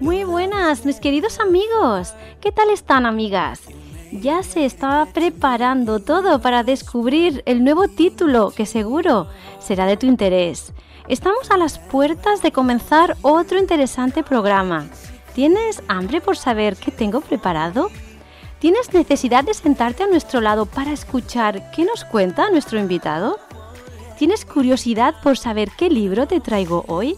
Muy buenas, mis queridos amigos. ¿Qué tal están, amigas? Ya se está preparando todo para descubrir el nuevo título que seguro será de tu interés. Estamos a las puertas de comenzar otro interesante programa. ¿Tienes hambre por saber qué tengo preparado? ¿Tienes necesidad de sentarte a nuestro lado para escuchar qué nos cuenta nuestro invitado? ¿Tienes curiosidad por saber qué libro te traigo hoy?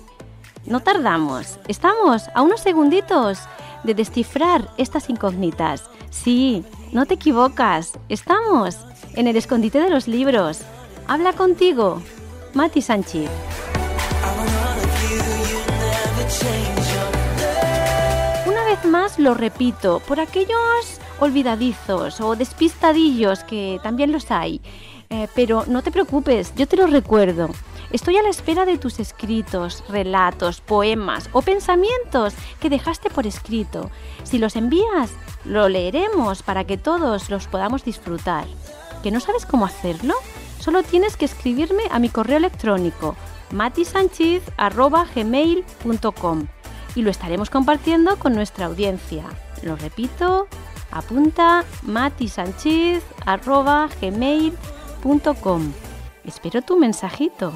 No tardamos, estamos a unos segunditos de descifrar estas incógnitas. Sí, no te equivocas, estamos en el escondite de los libros. Habla contigo, Mati Sánchez. Una vez más lo repito, por aquellos olvidadizos o despistadillos que también los hay. Eh, pero no te preocupes, yo te lo recuerdo. Estoy a la espera de tus escritos, relatos, poemas o pensamientos que dejaste por escrito. Si los envías, lo leeremos para que todos los podamos disfrutar. ¿Que no sabes cómo hacerlo? Solo tienes que escribirme a mi correo electrónico matisanchiz.gmail.com y lo estaremos compartiendo con nuestra audiencia. Lo repito, apunta matisanchiz.gmail.com. Espero tu mensajito.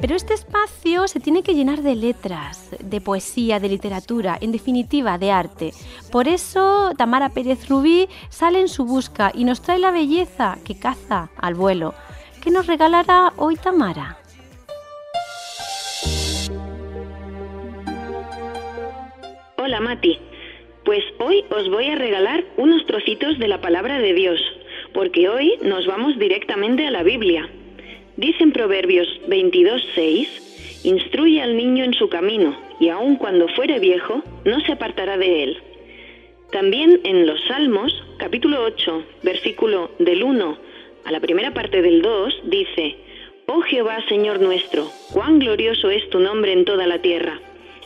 Pero este espacio se tiene que llenar de letras, de poesía, de literatura, en definitiva, de arte. Por eso Tamara Pérez Rubí sale en su busca y nos trae la belleza que caza al vuelo. ¿Qué nos regalará hoy Tamara? Hola Mati. Pues hoy os voy a regalar unos trocitos de la palabra de Dios, porque hoy nos vamos directamente a la Biblia. Dice en Proverbios 22.6, Instruye al niño en su camino, y aun cuando fuere viejo, no se apartará de él. También en los Salmos, capítulo 8, versículo del 1 a la primera parte del 2, dice, Oh Jehová, Señor nuestro, cuán glorioso es tu nombre en toda la tierra.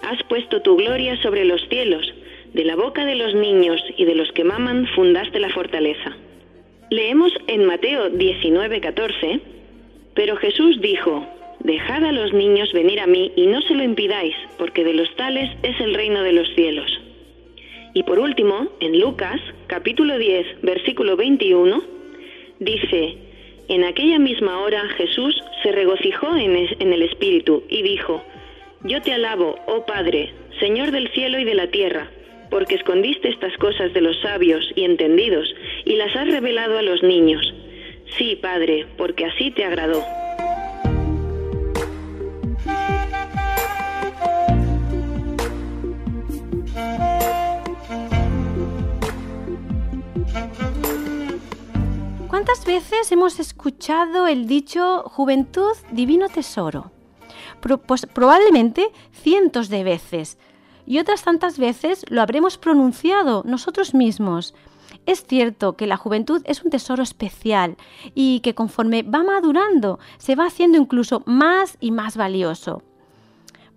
Has puesto tu gloria sobre los cielos de la boca de los niños y de los que maman fundaste la fortaleza. Leemos en Mateo 19:14, pero Jesús dijo, Dejad a los niños venir a mí y no se lo impidáis, porque de los tales es el reino de los cielos. Y por último, en Lucas capítulo 10, versículo 21, dice, En aquella misma hora Jesús se regocijó en, en el Espíritu y dijo, Yo te alabo, oh Padre, Señor del cielo y de la tierra, porque escondiste estas cosas de los sabios y entendidos y las has revelado a los niños. Sí, Padre, porque así te agradó. ¿Cuántas veces hemos escuchado el dicho juventud, divino tesoro? pues probablemente cientos de veces, y otras tantas veces lo habremos pronunciado nosotros mismos. Es cierto que la juventud es un tesoro especial y que conforme va madurando se va haciendo incluso más y más valioso.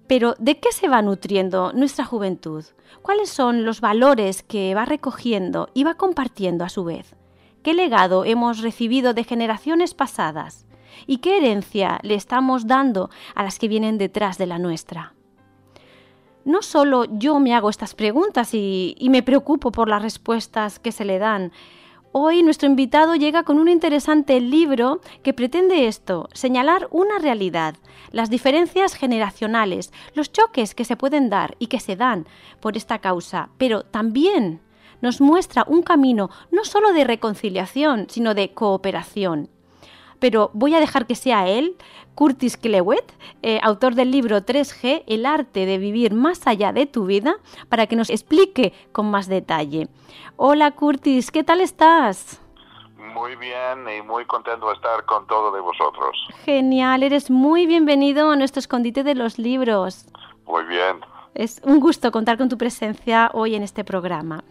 Pero ¿de qué se va nutriendo nuestra juventud? ¿Cuáles son los valores que va recogiendo y va compartiendo a su vez? ¿Qué legado hemos recibido de generaciones pasadas? ¿Y qué herencia le estamos dando a las que vienen detrás de la nuestra? No solo yo me hago estas preguntas y, me preocupo por las respuestas que se le dan. Hoy nuestro invitado llega con un interesante libro que pretende esto, señalar una realidad, las diferencias generacionales, los choques que se pueden dar y que se dan por esta causa, pero también nos muestra un camino no solo de reconciliación, sino de cooperación pero voy a dejar que sea él, Curtis Clewett, eh, autor del libro 3G, El arte de vivir más allá de tu vida, para que nos explique con más detalle. Hola Curtis, ¿qué tal estás? Muy bien y muy contento de estar con todos de vosotros. Genial, eres muy bienvenido a nuestro escondite de los libros. Muy bien. Es un gusto contar con tu presencia hoy en este programa.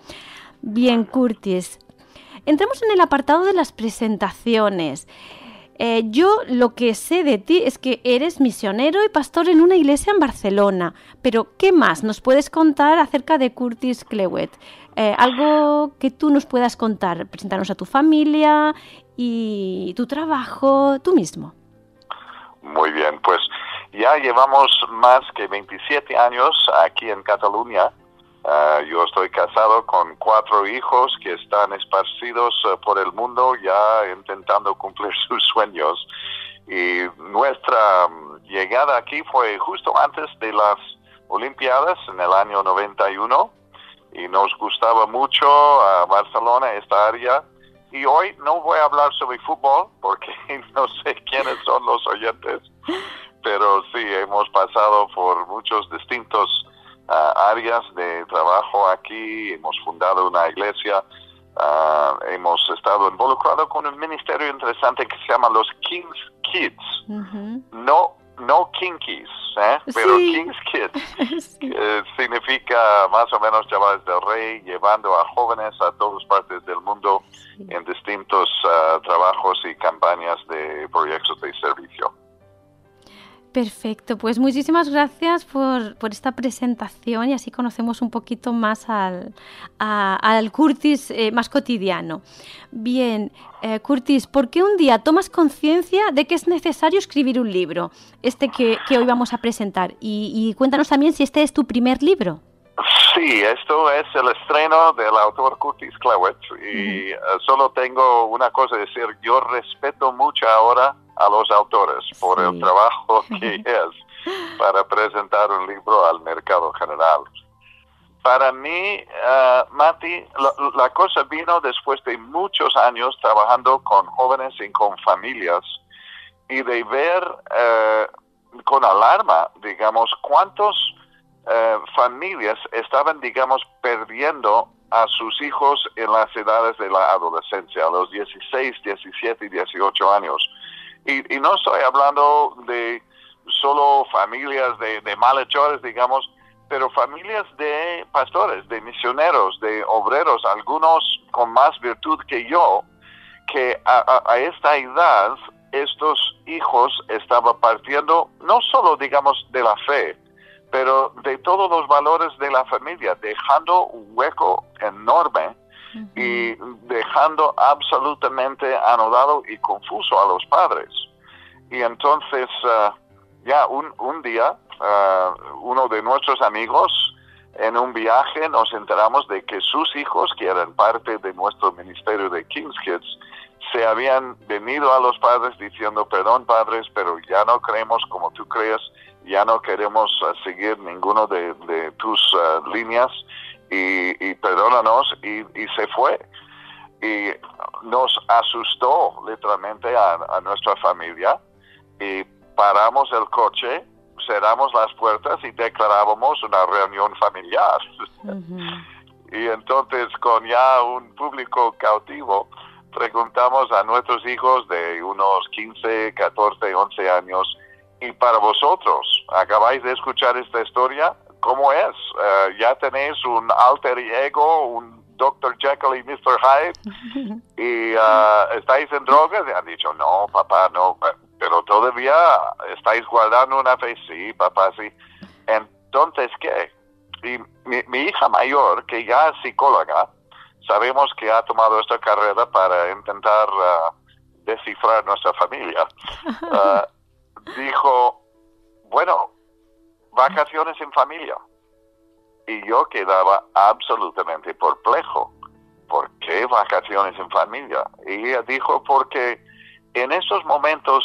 Bien, Curtis. Entremos en el apartado de las presentaciones. Eh, yo lo que sé de ti es que eres misionero y pastor en una iglesia en Barcelona, pero ¿qué más nos puedes contar acerca de Curtis Clewett? Eh, algo que tú nos puedas contar, presentarnos a tu familia y tu trabajo, tú mismo. Muy bien, pues ya llevamos más que 27 años aquí en Cataluña Ah, yo estoy casado con cuatro hijos que están esparcidos eh, por el mundo ya intentando cumplir sus sueños. Y nuestra mm, llegada aquí fue justo antes de las Olimpiadas en el año 91 y nos gustaba mucho a Barcelona, esta área. Y hoy no voy a hablar sobre fútbol porque no sé quiénes son los oyentes, pero sí, hemos pasado por muchos distintos áreas trabajo aquí, hemos fundado una iglesia, ah, hemos estado involucrados con un ministerio interesante que se llama los King's Kids. No no kinkies, ¿eh? pero King's Kids significa más o menos chavales del rey, llevando a jóvenes a todas partes del mundo en distintos ah, trabajos y campañas de proyectos de servicio. Perfecto, pues muchísimas gracias por, esta presentación y así conocemos un poquito más al, al Curtis eh, más cotidiano. Bien, eh, Curtis, ¿por qué un día tomas conciencia de que es necesario escribir un libro, este que, hoy vamos a presentar? Y, y, cuéntanos también si este es tu primer libro. Sí, esto es el estreno del autor Curtis Clewett y eh, solo tengo una cosa que decir, yo respeto mucho ahora a los autores por el trabajo que es para presentar un libro al mercado general. Para mí, uh, Mati, la, cosa vino después de muchos años trabajando con jóvenes y con familias y de ver eh, con alarma, digamos, cuántos eh, familias estaban, digamos, perdiendo a sus hijos en las edades de la adolescencia, a los 16, 17 y 18 años. Y, no estoy hablando de solo familias de, de malhechores, digamos, pero familias de pastores, de misioneros, de obreros, algunos con más virtud que yo, que a, a, esta edad estos hijos estaban partiendo no solo, digamos, de la fe, pero de todos los valores de la familia, dejando un hueco enorme y dejando absolutamente anodado y confuso a los padres. Y entonces, uh, ya un, un día, uh, uno de nuestros amigos, en un viaje nos enteramos de que sus hijos, que eran parte de nuestro ministerio de King's Kids, se habían venido a los padres diciendo, perdón padres, pero ya no creemos como tú crees, ya no queremos uh, seguir ninguno de, tus líneas y, perdónanos, y, se fue. Y nos asustó literalmente a, nuestra familia y paramos el coche, cerramos las puertas y declarábamos una reunión familiar. y entonces con ya un público cautivo, preguntamos a nuestros hijos de unos 15, 14, 11 años, y para vosotros, acabáis de escuchar esta historia, ¿Cómo es? Eh, ¿Ya tenéis un alter ego, un Dr. Jekyll y Mr. Hyde? ¿Y eh, estáis en drogas? Y han dicho, no, papá, no. Pero todavía estáis guardando una fe. Sí, papá, sí. Entonces, ¿qué? Y mi, hija mayor, que ya es psicóloga, sabemos que ha tomado esta carrera para intentar uh, descifrar nuestra familia. Uh, dijo, bueno, vacaciones en familia. Y yo quedaba absolutamente perplejo. ¿Por qué vacaciones en familia? Y ella dijo, porque en esos momentos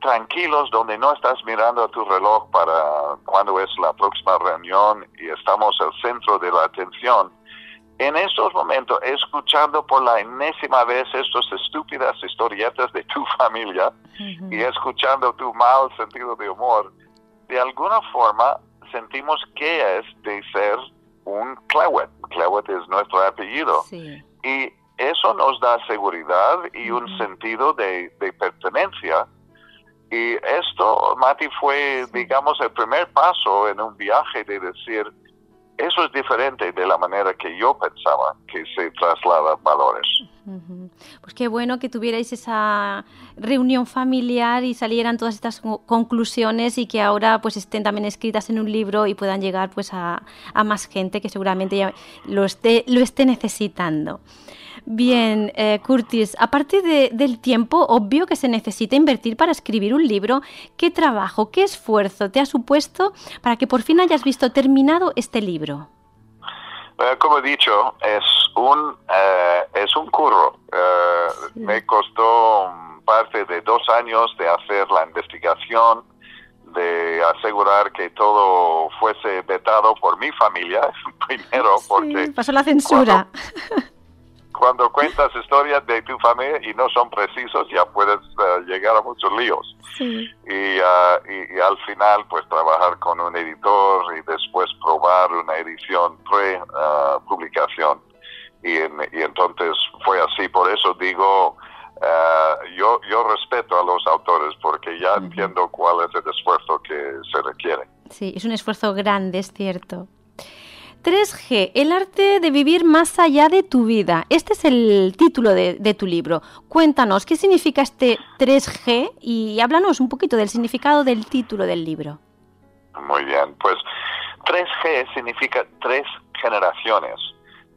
tranquilos donde no estás mirando a tu reloj para cuando es la próxima reunión y estamos el centro de la atención, en esos momentos, escuchando por la enésima vez estas estúpidas historietas de tu familia y escuchando tu mal sentido de humor, de alguna forma sentimos que es de ser un Clewett. Clewett es nuestro apellido. Y eso nos da seguridad y un sentido de, pertenencia. Y esto, Mati, fue, digamos, el primer paso en un viaje de decir, eso es diferente de la manera que yo pensaba que se trasladan valores. Pues qué bueno que tuvierais esa reunión familiar y salieran todas estas conclusiones y que ahora pues estén también escritas en un libro y puedan llegar pues a, más gente que seguramente ya lo esté, lo esté necesitando. Bien, eh, Curtis, aparte del tiempo obvio que se necesita invertir para escribir un libro, ¿qué trabajo, qué esfuerzo te ha supuesto para que por fin hayas visto terminado este libro? Eh, como he dicho, es un, eh, es un curro. Me costó parte de dos años de hacer la investigación, de asegurar que todo fuese vetado por mi familia, primero, porque... Pasó la censura. cuando cuentas historias de tu familia y no son precisos, ya puedes eh, llegar a muchos líos. Ah, y, al final, pues trabajar con un editor y después probar una edición pre-publicación. y, entonces fue así. Por eso digo, ah, yo, yo respeto a los autores porque ya entiendo cuál es el esfuerzo que se requiere. Sí, es un esfuerzo grande, es cierto. 3G, el arte de vivir más allá de tu vida. Este es el título de, tu libro. Cuéntanos, ¿qué significa este 3G? Y háblanos un poquito del significado del título del libro. Muy bien, pues 3G significa tres generaciones,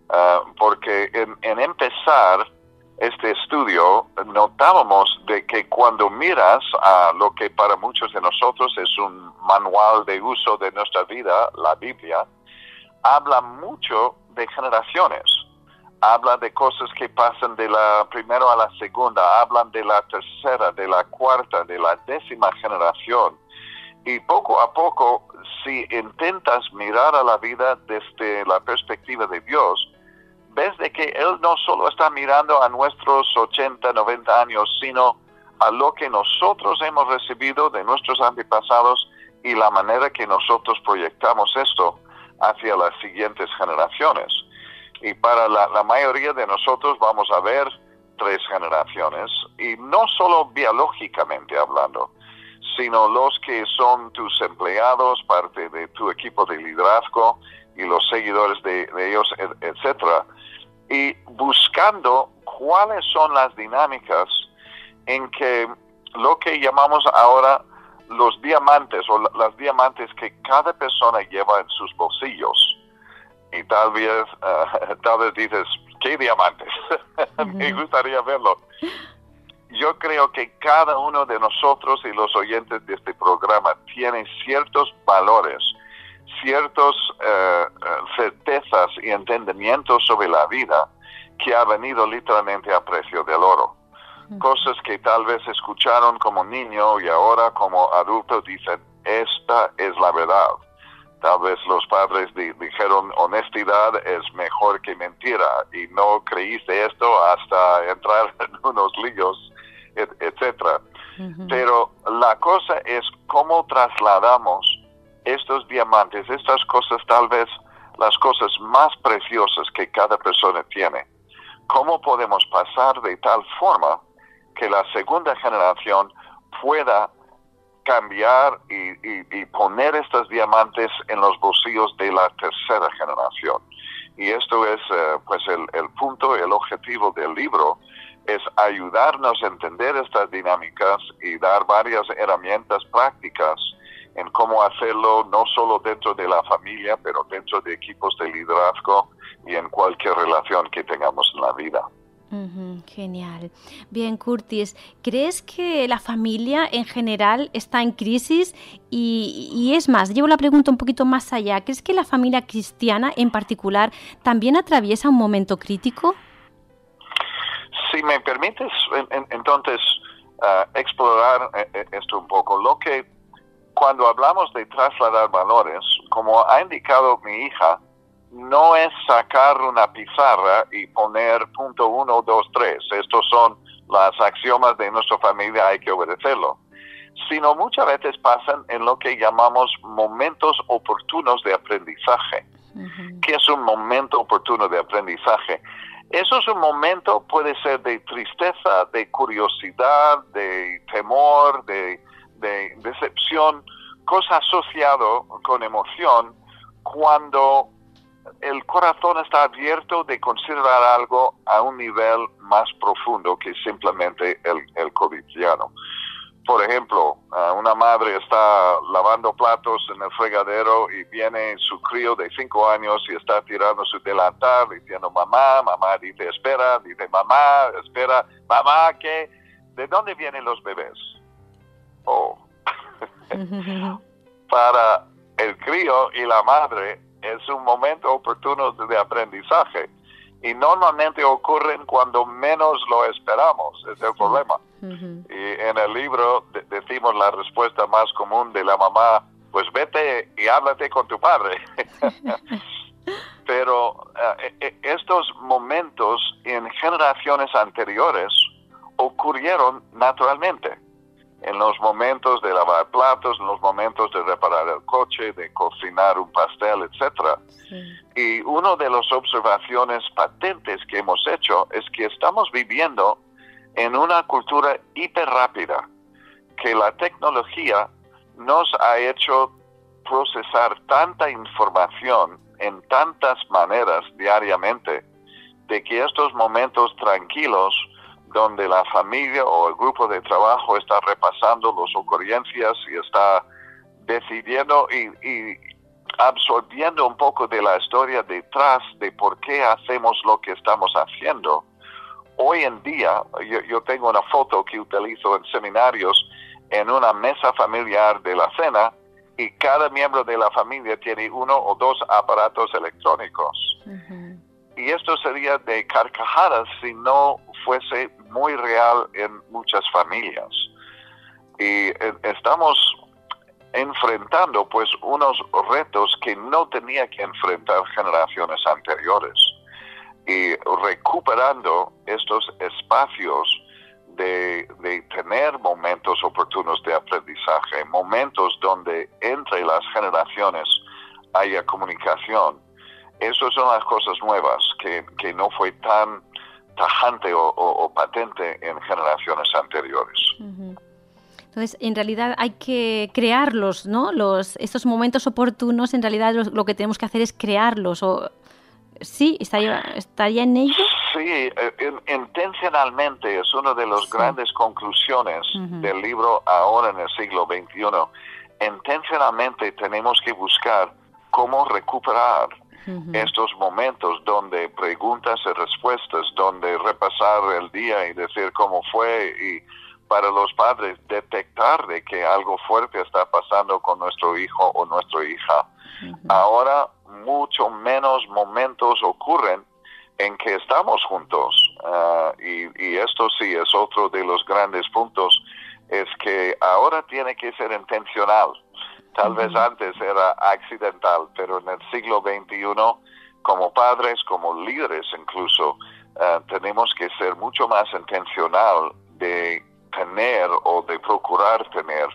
ah, porque en, empezar este estudio notábamos de que cuando miras a lo que para muchos de nosotros es un manual de uso de nuestra vida, la Biblia, habla mucho de generaciones. Habla de cosas que pasan de la primera a la segunda, hablan de la tercera, de la cuarta, de la décima generación. Y poco a poco, si intentas mirar a la vida desde la perspectiva de Dios, ves de que Él no solo está mirando a nuestros 80, 90 años, sino a lo que nosotros hemos recibido de nuestros antepasados y la manera que nosotros proyectamos esto hacia las siguientes generaciones. Y para la, mayoría de nosotros vamos a ver tres generaciones, y no solo biológicamente hablando, sino los que son tus empleados, parte de tu equipo de liderazgo y los seguidores de, ellos, etcétera, y buscando cuáles son las dinámicas en que lo que llamamos ahora los diamantes o las diamantes que cada persona lleva en sus bolsillos. Y tal vez, uh, tal vez dices, ¿qué diamantes? Me gustaría verlo. Yo creo que cada uno de nosotros y los oyentes de este programa tienen ciertos valores, ciertas uh, certezas y entendimientos sobre la vida que ha venido literalmente a precio del oro cosas que tal vez escucharon como niño y ahora como adulto dicen, esta es la verdad. Tal vez los padres dijeron honestidad es mejor que mentira y no creíste esto hasta entrar en unos líos, etcétera. Pero la cosa es cómo trasladamos estos diamantes, estas cosas tal vez las cosas más preciosas que cada persona tiene. ¿Cómo podemos pasar de tal forma que la segunda generación pueda cambiar y, poner estos diamantes en los bolsillos de la tercera generación. Y esto es eh, pues el, el punto, el objetivo del libro, es ayudarnos a entender estas dinámicas y dar varias herramientas prácticas en cómo hacerlo no solo dentro de la familia, pero dentro de equipos de liderazgo y en cualquier relación que tengamos en la vida genial. Bien, Curtis, ¿crees que la familia en general está en crisis? Y, es más, llevo la pregunta un poquito más allá. ¿Crees que la familia cristiana en particular también atraviesa un momento crítico? Si me permites, entonces, ah, explorar eh, eh, esto un poco. Lo que cuando hablamos de trasladar valores, como ha indicado mi hija, no es sacar una pizarra y poner punto uno, dos, tres. Estos son las axiomas de nuestra familia, hay que obedecerlo. Sino muchas veces pasan en lo que llamamos momentos oportunos de aprendizaje. ¿Qué es un momento oportuno de aprendizaje? Eso es un momento, puede ser de tristeza, de curiosidad, de temor, de, de decepción, cosa asociado con emoción cuando el corazón está abierto de considerar algo a un nivel más profundo que simplemente el, el covidiano. Por ejemplo, una madre está lavando platos en el fregadero y viene su crío de cinco años y está tirando su delantal diciendo mamá, mamá dice espera, dice mamá, espera, mamá, ¿qué? ¿De dónde vienen los bebés? Oh. Para el crío y la madre es un momento oportuno de aprendizaje y normalmente ocurren cuando menos lo esperamos, es el problema. Y en el libro decimos la respuesta más común de la mamá, pues vete y háblate con tu padre. Pero eh, eh, estos momentos en generaciones anteriores ocurrieron naturalmente en los momentos de lavar platos, en los momentos de reparar el coche, de cocinar un pastel, etc. Y una de las observaciones patentes que hemos hecho es que estamos viviendo en una cultura hiper rápida, que la tecnología nos ha hecho procesar tanta información en tantas maneras diariamente, de que estos momentos tranquilos donde la familia o el grupo de trabajo está repasando las ocurrencias y está decidiendo y, absorbiendo un poco de la historia detrás de por qué hacemos lo que estamos haciendo. Hoy en día, yo tengo una foto que utilizo en seminarios en una mesa familiar de la cena y cada miembro de la familia tiene uno o dos aparatos electrónicos. Y esto sería de carcajadas si no fuese muy real en muchas familias. Y eh, estamos enfrentando pues unos retos que no tenía que enfrentar generaciones anteriores y recuperando estos espacios de, de, tener momentos oportunos de aprendizaje, momentos donde entre las generaciones haya comunicación. Esas son las cosas nuevas que, que no fue tan tajante o, patente en generaciones anteriores. Entonces, en realidad hay que crearlos, ¿no? Los, estos momentos oportunos, en realidad lo, que tenemos que hacer es crearlos. O, ¿Sí? ¿Estaría, estaría en ello? Sí, eh, intencionalmente es una de las grandes conclusiones del libro Ahora en el siglo XXI. Intencionalmente tenemos que buscar cómo recuperar estos momentos donde preguntas y respuestas, donde repasar el día y decir cómo fue y para los padres detectar de que algo fuerte está pasando con nuestro hijo o nuestra hija. Ahora mucho menos momentos ocurren en que estamos juntos. Ah, y, y, esto sí es otro de los grandes puntos, es que ahora tiene que ser intencional Tal vez antes era accidental, pero en el siglo XXI, como padres, como líderes incluso, eh, tenemos que ser mucho más intencional de tener o de procurar tener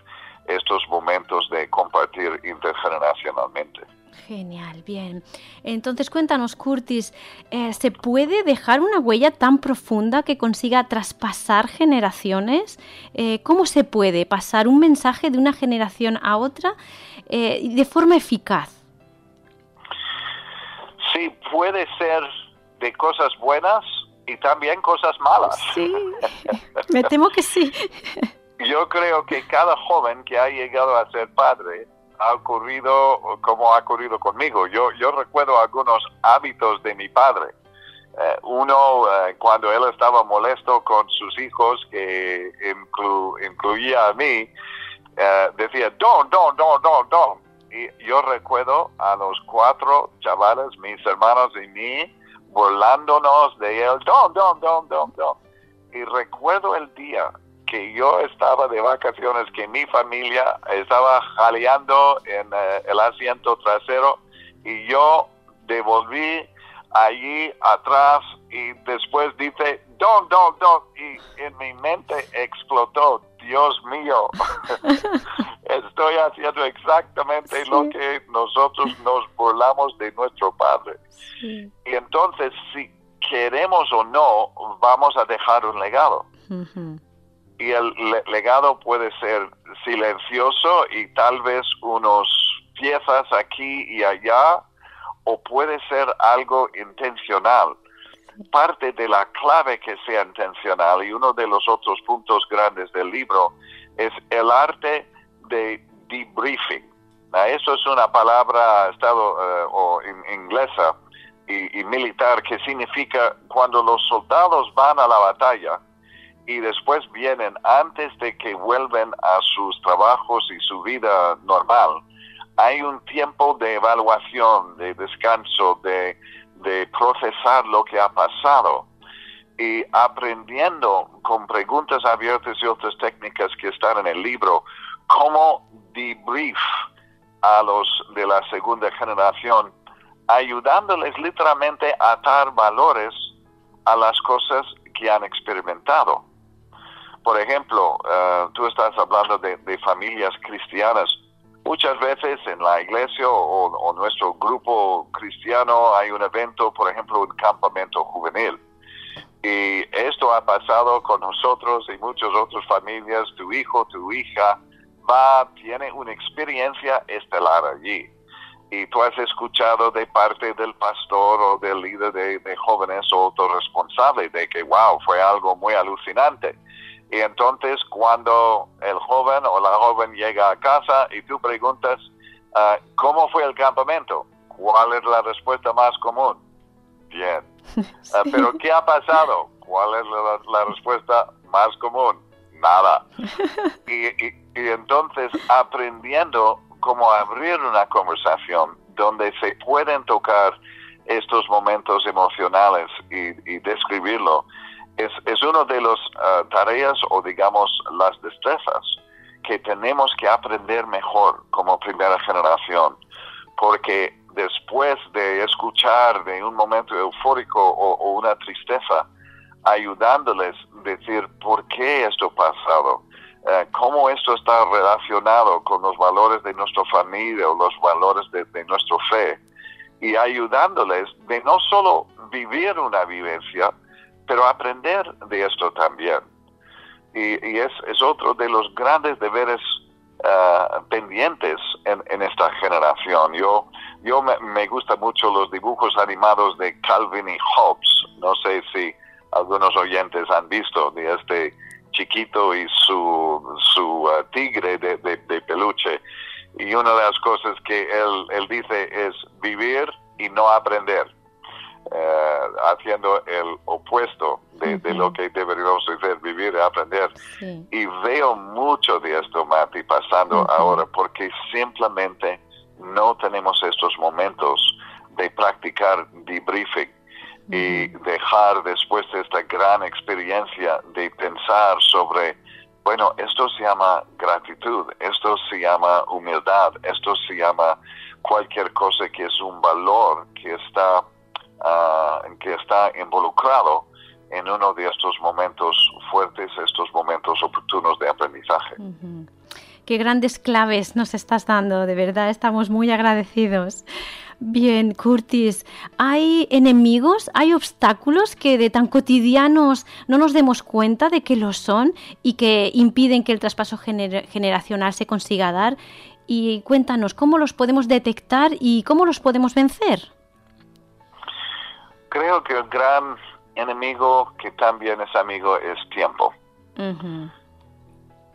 estos momentos de compartir intergeneracionalmente. Genial, bien. Entonces cuéntanos, Curtis, eh, ¿se puede dejar una huella tan profunda que consiga traspasar generaciones? Eh, ¿Cómo se puede pasar un mensaje de una generación a otra eh, de forma eficaz? Sí, puede ser de cosas buenas y también cosas malas. Sí, me temo que sí. Yo creo que cada joven que ha llegado a ser padre ha ocurrido como ha ocurrido conmigo. Yo, yo recuerdo algunos hábitos de mi padre. Eh, uno, eh, cuando él estaba molesto con sus hijos, que incluía a mí, eh, decía, don, don, don, don, don. Y yo recuerdo a los cuatro chavales, mis hermanos y mí, burlándonos de él, don, don, don, don, don. Y recuerdo el día que yo estaba de vacaciones, que mi familia estaba jaleando en eh, el asiento trasero y yo devolví allí atrás y después dice, don, don, don, y en mi mente explotó, Dios mío, estoy haciendo exactamente lo que nosotros nos burlamos de nuestro Padre. Y entonces, si queremos o no, vamos a dejar un legado. Y el legado puede ser silencioso y tal vez unos piezas aquí y allá, o puede ser algo intencional. Parte de la clave que sea intencional y uno de los otros puntos grandes del libro es el arte de debriefing. Eso es una palabra estado eh, o inglesa y militar que significa cuando los soldados van a la batalla, y después vienen antes de que vuelven a sus trabajos y su vida normal. Hay un tiempo de evaluación, de descanso, de, procesar lo que ha pasado y aprendiendo con preguntas abiertas y otras técnicas que están en el libro, cómo debrief a los de la segunda generación, ayudándoles literalmente a atar valores a las cosas que han experimentado por ejemplo, eh, tú estás hablando de, familias cristianas. Muchas veces en la iglesia o, nuestro grupo cristiano hay un evento, por ejemplo, un campamento juvenil. Y esto ha pasado con nosotros y muchas otras familias. Tu hijo, tu hija va, tiene una experiencia estelar allí. Y tú has escuchado de parte del pastor o del líder de, de jóvenes o otro responsable de que, wow, fue algo muy alucinante y entonces cuando el joven o la joven llega a casa y tú preguntas, ah, ¿cómo fue el campamento? ¿Cuál es la respuesta más común? Bien. Ah, pero ¿qué ha pasado? ¿Cuál es la, respuesta más común? Nada. Y, y, entonces aprendiendo cómo abrir una conversación donde se pueden tocar estos momentos emocionales y, y describirlo es, es una de las ah, tareas o digamos las destrezas que tenemos que aprender mejor como primera generación, porque después de escuchar de un momento eufórico o, una tristeza, ayudándoles decir por qué esto ha pasado, eh, cómo esto está relacionado con los valores de nuestra familia o los valores de, de nuestra fe, y ayudándoles de no solo vivir una vivencia, pero aprender de esto también. Y, es, es, otro de los grandes deberes ah, pendientes en, esta generación. Yo, yo me, me gustan mucho los dibujos animados de Calvin y Hobbes. No sé si algunos oyentes han visto de este chiquito y su, su ah, tigre de, de, peluche. Y una de las cosas que él, él dice es vivir y no aprender. Eh, haciendo el opuesto de, lo que deberíamos hacer, vivir y aprender. Y veo mucho de esto, Mati, pasando ahora porque simplemente no tenemos estos momentos de practicar debriefing y dejar después de esta gran experiencia de pensar sobre, bueno, esto se llama gratitud, esto se llama humildad, esto se llama cualquier cosa que es un valor que está Ah, que está involucrado en uno de estos momentos fuertes, estos momentos oportunos de aprendizaje. Qué grandes claves nos estás dando, de verdad estamos muy agradecidos. Bien, Curtis, ¿hay enemigos, hay obstáculos que de tan cotidianos no nos demos cuenta de que lo son y que impiden que el traspaso generacional se consiga dar? Y cuéntanos, ¿cómo los podemos detectar y cómo los podemos vencer? Creo que el gran enemigo que también es amigo es tiempo.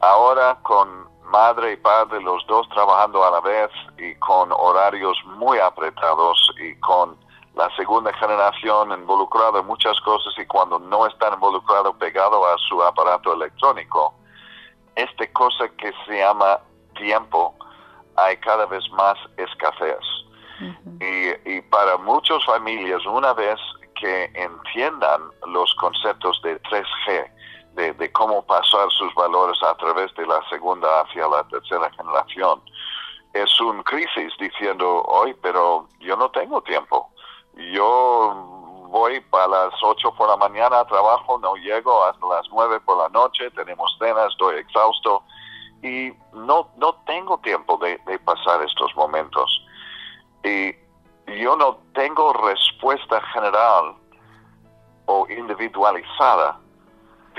Ahora con madre y padre los dos trabajando a la vez y con horarios muy apretados y con la segunda generación involucrada en muchas cosas y cuando no están involucrados pegado a su aparato electrónico, esta cosa que se llama tiempo hay cada vez más escasez y, para muchas familias, una vez que entiendan los conceptos de 3G, de, cómo pasar sus valores a través de la segunda hacia la tercera generación, es un crisis diciendo, hoy, pero yo no tengo tiempo. Yo voy para las 8 por la mañana a trabajo, no llego hasta las 9 por la noche, tenemos cenas, estoy exhausto y no, no tengo tiempo de, de pasar estos momentos. Y yo no tengo respuesta general o individualizada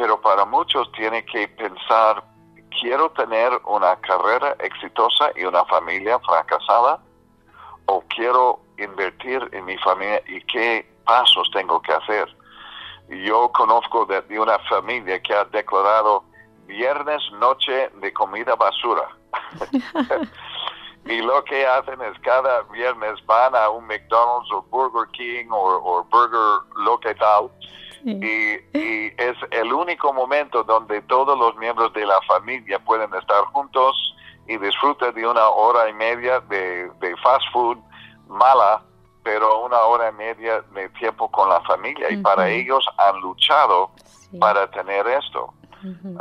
pero para muchos tiene que pensar, quiero tener una carrera exitosa y una familia fracasada, o quiero invertir en mi familia y qué pasos tengo que hacer. Yo conozco de, una familia que ha declarado viernes noche de comida basura. y lo que hacen es cada viernes van a un McDonald's o Burger King o, Burger lo que tal. Y, es el único momento donde todos los miembros de la familia pueden estar juntos y disfrutar de una hora y media de, de fast food mala pero una hora y media de tiempo con la familia. Y para ellos han luchado para tener esto.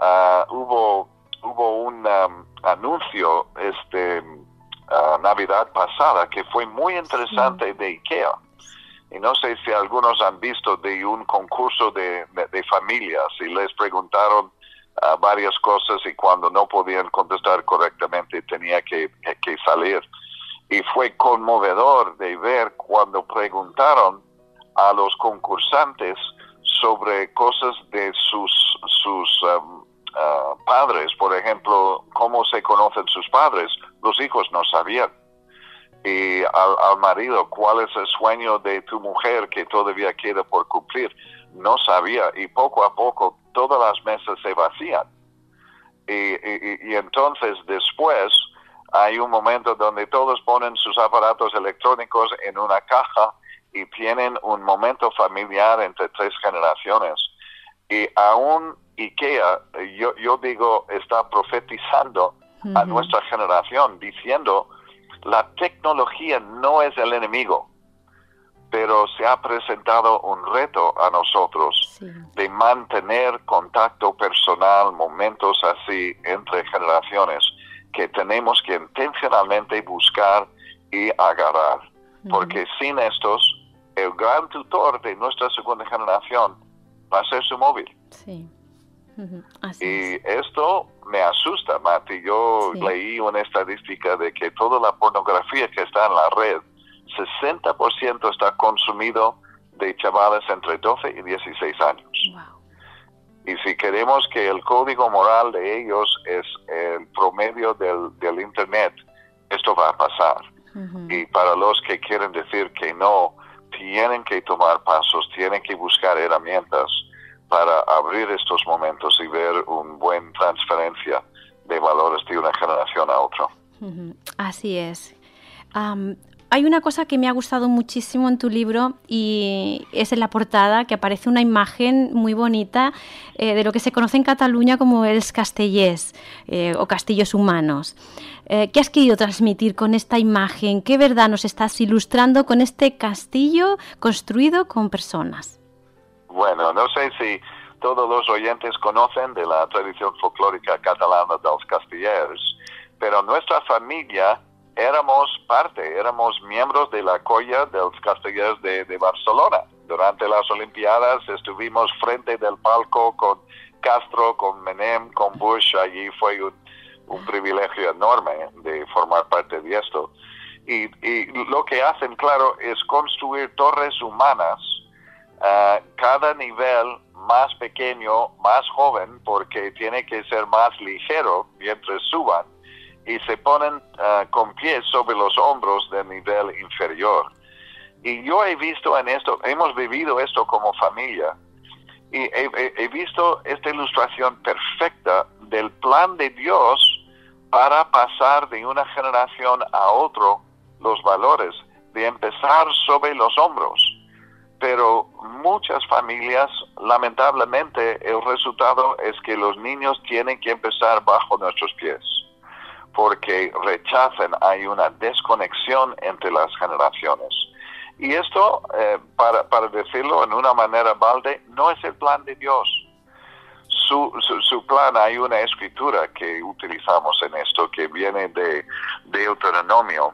Ah, hubo hubo un um, anuncio este uh, Navidad pasada que fue muy interesante de IKEA. Y no sé si algunos han visto de un concurso de, familias y les preguntaron uh, varias cosas y cuando no podían contestar correctamente tenía que, que salir. Y fue conmovedor de ver cuando preguntaron a los concursantes sobre cosas de sus, sus um, uh, padres, por ejemplo, cómo se conocen sus padres, los hijos no sabían. Y al, al, marido, cuál es el sueño de tu mujer que todavía queda por cumplir, no sabía. Y poco a poco todas las mesas se vacían. Y, y, entonces después hay un momento donde todos ponen sus aparatos electrónicos en una caja y tienen un momento familiar entre tres generaciones. Y aún IKEA, yo, yo digo, está profetizando a nuestra generación, diciendo, la tecnología no es el enemigo, pero se ha presentado un reto a nosotros de mantener contacto personal, momentos así entre generaciones que tenemos que intencionalmente buscar y agarrar. Porque sin estos, el gran tutor de nuestra segunda generación va a ser su móvil. Sí. Y esto me asusta, Mati. Yo leí una estadística de que toda la pornografía que está en la red, 60% está consumido de chavales entre 12 y 16 años. Y si queremos que el código moral de ellos es el promedio del, del Internet, esto va a pasar. Y para los que quieren decir que no, tienen que tomar pasos, tienen que buscar herramientas para abrir estos momentos y ver una buena transferencia de valores de una generación a otra. Así es. Hay una cosa que me ha gustado muchísimo en tu libro y es en la portada que aparece una imagen muy bonita eh, de lo que se conoce en Cataluña como els castellers eh, o castillos humanos. Eh, ¿Qué has querido transmitir con esta imagen? ¿Qué verdad nos estás ilustrando con este castillo construido con personas? Bueno, no sé si todos los oyentes conocen de la tradición folclórica catalana de los castillers, pero nuestra familia éramos parte, éramos miembros de la colla de los castellers de, Barcelona. Durante las Olimpiadas estuvimos frente del palco con Castro, con Menem, con Bush. Allí fue un, privilegio enorme de formar parte de esto. Y, lo que hacen, claro, es construir torres humanas, uh, cada nivel más pequeño, más joven, porque tiene que ser más ligero mientras suban y se ponen ah, con pies sobre los hombros del nivel inferior. Y yo he visto en esto, hemos vivido esto como familia, y he, visto esta ilustración perfecta del plan de Dios para pasar de una generación a otro los valores, de empezar sobre los hombros. Pero muchas familias, lamentablemente, el resultado es que los niños tienen que empezar bajo nuestros pies porque rechazan, hay una desconexión entre las generaciones. Y esto, eh, para, para, decirlo en una manera balde, no es el plan de Dios. Su, su, plan, hay una escritura que utilizamos en esto que viene de Deuteronomio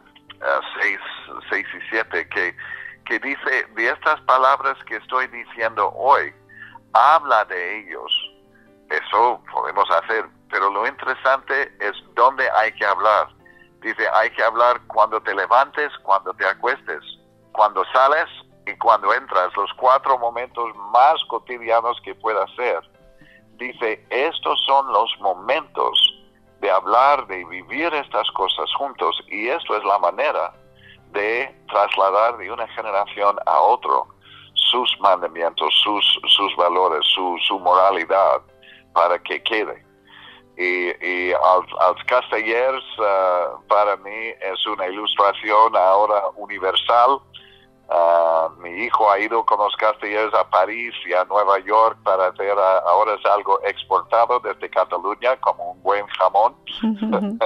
6, uh, 6 y 7, que, que dice, de estas palabras que estoy diciendo hoy, habla de ellos. Eso podemos hacer pero lo interesante es dónde hay que hablar. Dice, hay que hablar cuando te levantes, cuando te acuestes, cuando sales y cuando entras, los cuatro momentos más cotidianos que pueda ser. dice, estos son los momentos de hablar, de vivir estas cosas juntos y esto es la manera de trasladar de una generación a otro sus mandamientos, sus, sus valores, su, su moralidad para que quede. Y, y castellers uh, para mí es una ilustración ahora universal. Uh, mi hijo ha ido con los castellers a París y a Nueva York para hacer, uh, ahora es algo exportado desde Cataluña como un buen jamón.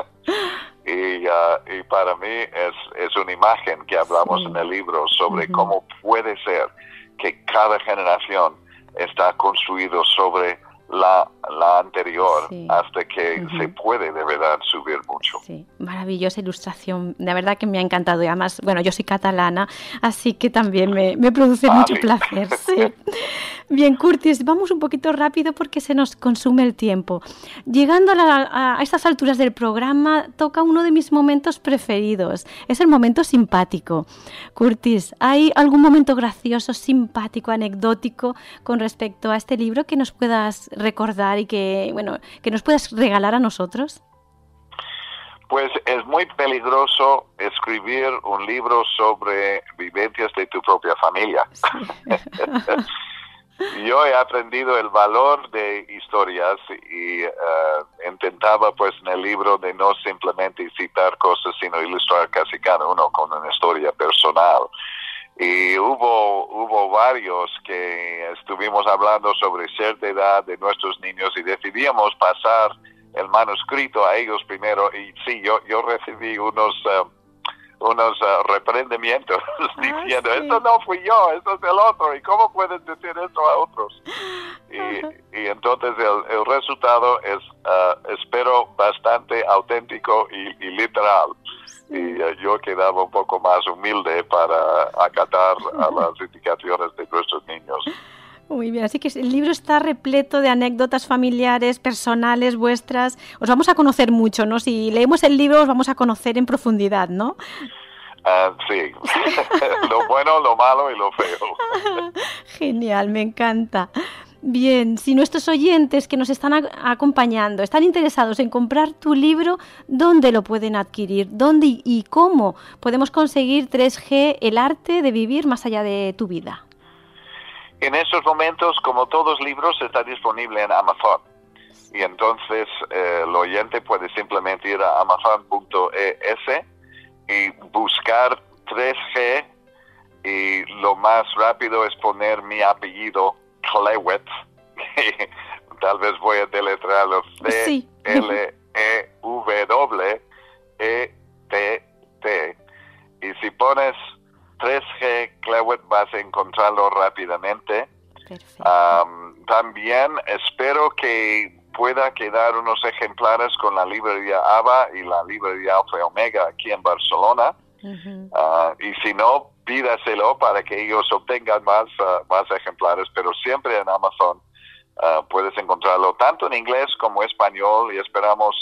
y, y, para mí es, es una imagen que hablamos en el libro sobre cómo puede ser que cada generación está construido sobre la, la anterior hasta que se puede de verdad subir mucho. Sí, maravillosa ilustración, de verdad que me ha encantado y además, bueno, yo soy catalana, así que también me, me produce ah, mucho placer. Sí. Bien, Curtis, vamos un poquito rápido porque se nos consume el tiempo. Llegando a, a, estas alturas del programa, toca uno de mis momentos preferidos. Es el momento simpático. Curtis, ¿hay algún momento gracioso, simpático, anecdótico con respecto a este libro que nos puedas recordar y que, bueno, que nos puedas regalar a nosotros? Pues es muy peligroso escribir un libro sobre vivencias de tu propia familia. Yo he aprendido el valor de historias y uh, intentaba pues en el libro de no simplemente citar cosas, sino ilustrar casi cada uno con una historia personal. Y hubo, hubo varios que estuvimos hablando sobre cierta edad de nuestros niños y decidíamos pasar el manuscrito a ellos primero. Y sí, yo, yo recibí unos... Uh, unos uh, reprendimientos ah, diciendo, esto no fui yo, esto es el otro, ¿y cómo puedes decir esto a otros? Y, y entonces el, el, resultado es, uh, espero, bastante auténtico y, y literal. Y uh, yo quedaba un poco más humilde para acatar a las indicaciones de nuestros niños. Muy bien, así que el libro está repleto de anécdotas familiares, personales, vuestras. Os vamos a conocer mucho, ¿no? Si leemos el libro os vamos a conocer en profundidad, ¿no? Ah, sí, lo bueno, lo malo y lo feo. Genial, me encanta. Bien, si nuestros oyentes que nos están acompañando están interesados en comprar tu libro, ¿dónde lo pueden adquirir? ¿Dónde y cómo podemos conseguir 3G, el arte de vivir más allá de tu vida? En estos momentos, como todos libros, está disponible en Amazon. Y entonces eh, el oyente puede simplemente ir a amazon.es y buscar 3G y lo más rápido es poner mi apellido Clewet. Tal vez voy a deletrearlo C L E W E T T. Y si pones 3G Clewet vas a encontrarlo rápidamente. también espero que pueda quedar unos ejemplares con la librería ABA y la librería Alfa Omega aquí en Barcelona. Ah, y si no, pídaselo para que ellos obtengan más, ah, más ejemplares, pero siempre en Amazon ah, puedes encontrarlo tanto en inglés como español y esperamos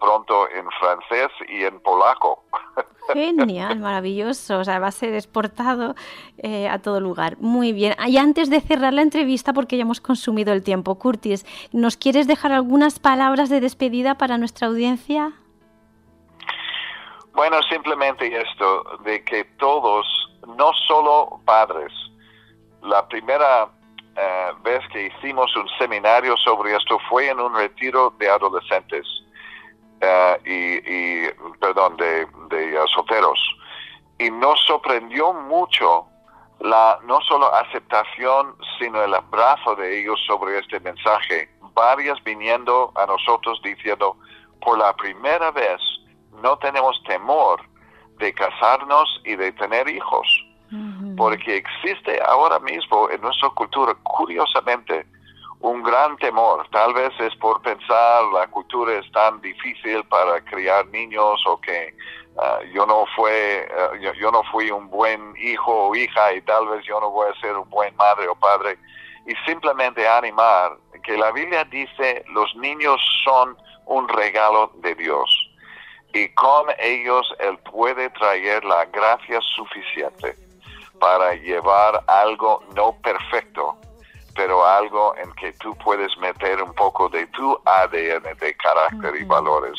pronto en francés y en polaco. Genial, maravilloso. O sea, va a ser exportado eh, a todo lugar. Muy bien. Y antes de cerrar la entrevista, porque ya hemos consumido el tiempo, Curtis, ¿nos quieres dejar algunas palabras de despedida para nuestra audiencia? Bueno, simplemente esto, de que todos, no solo padres, la primera eh, vez que hicimos un seminario sobre esto fue en un retiro de adolescentes uh, y, y, perdón, de, de uh, solteros. Y nos sorprendió mucho la no solo aceptación, sino el abrazo de ellos sobre este mensaje. Varias viniendo a nosotros diciendo, por la primera vez no tenemos temor de casarnos y de tener hijos. Porque existe ahora mismo en nuestra cultura, curiosamente, un gran temor. Tal vez es por pensar la cultura es tan difícil para criar niños o que uh, yo no fue yo, yo, no fui un buen hijo o hija y tal vez yo no voy a ser un buen madre o padre y simplemente animar que la Biblia dice los niños son un regalo de Dios y con ellos él puede traer la gracia suficiente para llevar algo no perfecto pero algo en que tú puedes meter un poco de tu ADN de carácter y valores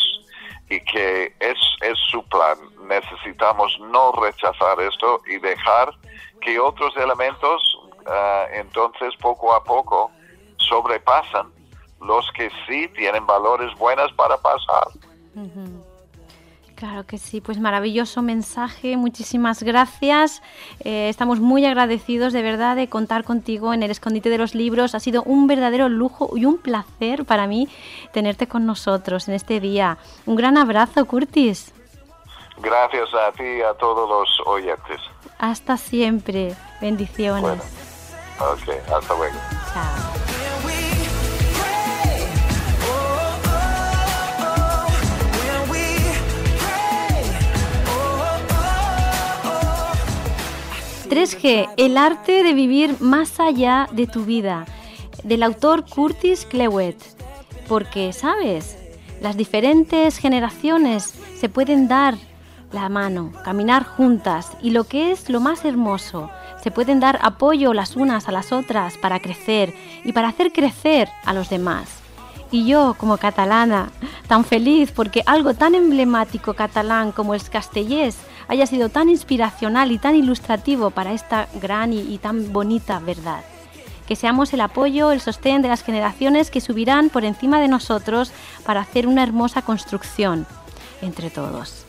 y que es, es su plan. Necesitamos no rechazar esto y dejar que otros elementos ah, entonces poco a poco sobrepasan los que sí tienen valores buenos para pasar. Claro que sí, pues maravilloso mensaje, muchísimas gracias. Eh, estamos muy agradecidos de verdad de contar contigo en el escondite de los libros. Ha sido un verdadero lujo y un placer para mí tenerte con nosotros en este día. Un gran abrazo, Curtis. Gracias a ti y a todos los oyentes. Hasta siempre. Bendiciones. Bueno, ok, hasta luego. Chao. G el arte de vivir más allá de tu vida, del autor Curtis Clewett. Porque, ¿sabes? Las diferentes generaciones se pueden dar la mano, caminar juntas y lo que es lo más hermoso, se pueden dar apoyo las unas a las otras para crecer y para hacer crecer a los demás. Y yo, como catalana, tan feliz porque algo tan emblemático catalán como el castellés haya sido tan inspiracional y tan ilustrativo para esta gran y, tan bonita verdad. Que seamos el apoyo, el sostén de las generaciones que subirán por encima de nosotros para hacer una hermosa construcción entre todos.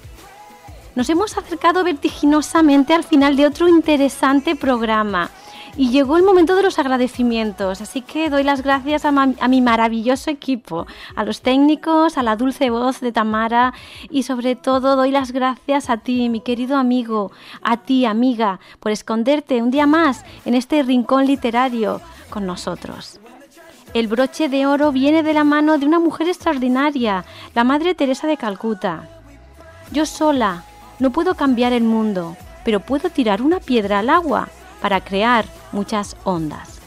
Nos hemos acercado vertiginosamente al final de otro interesante programa y llegó el momento de los agradecimientos, así que doy las gracias a, mi maravilloso equipo, a los técnicos, a la dulce voz de Tamara y sobre todo doy las gracias a ti, mi querido amigo, a ti, amiga, por esconderte un día más en este rincón literario con nosotros. El broche de oro viene de la mano de una mujer extraordinaria, la Madre Teresa de Calcuta. Yo sola no puedo cambiar el mundo, pero puedo tirar una piedra al agua para crear muchas ondas.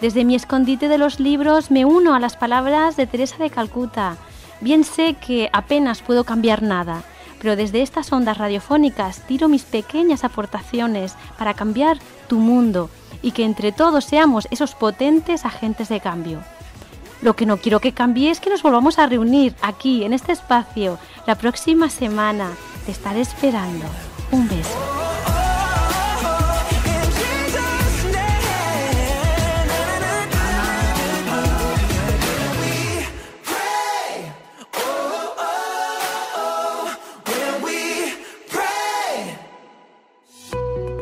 Desde mi escondite de los libros me uno a las palabras de Teresa de Calcuta. Bien sé que apenas puedo cambiar nada, pero desde estas ondas radiofónicas tiro mis pequeñas aportaciones para cambiar tu mundo y que entre todos seamos esos potentes agentes de cambio. Lo que no quiero que cambie es que nos volvamos a reunir aquí, en este espacio, la próxima semana. Te estaré esperando. Un beso.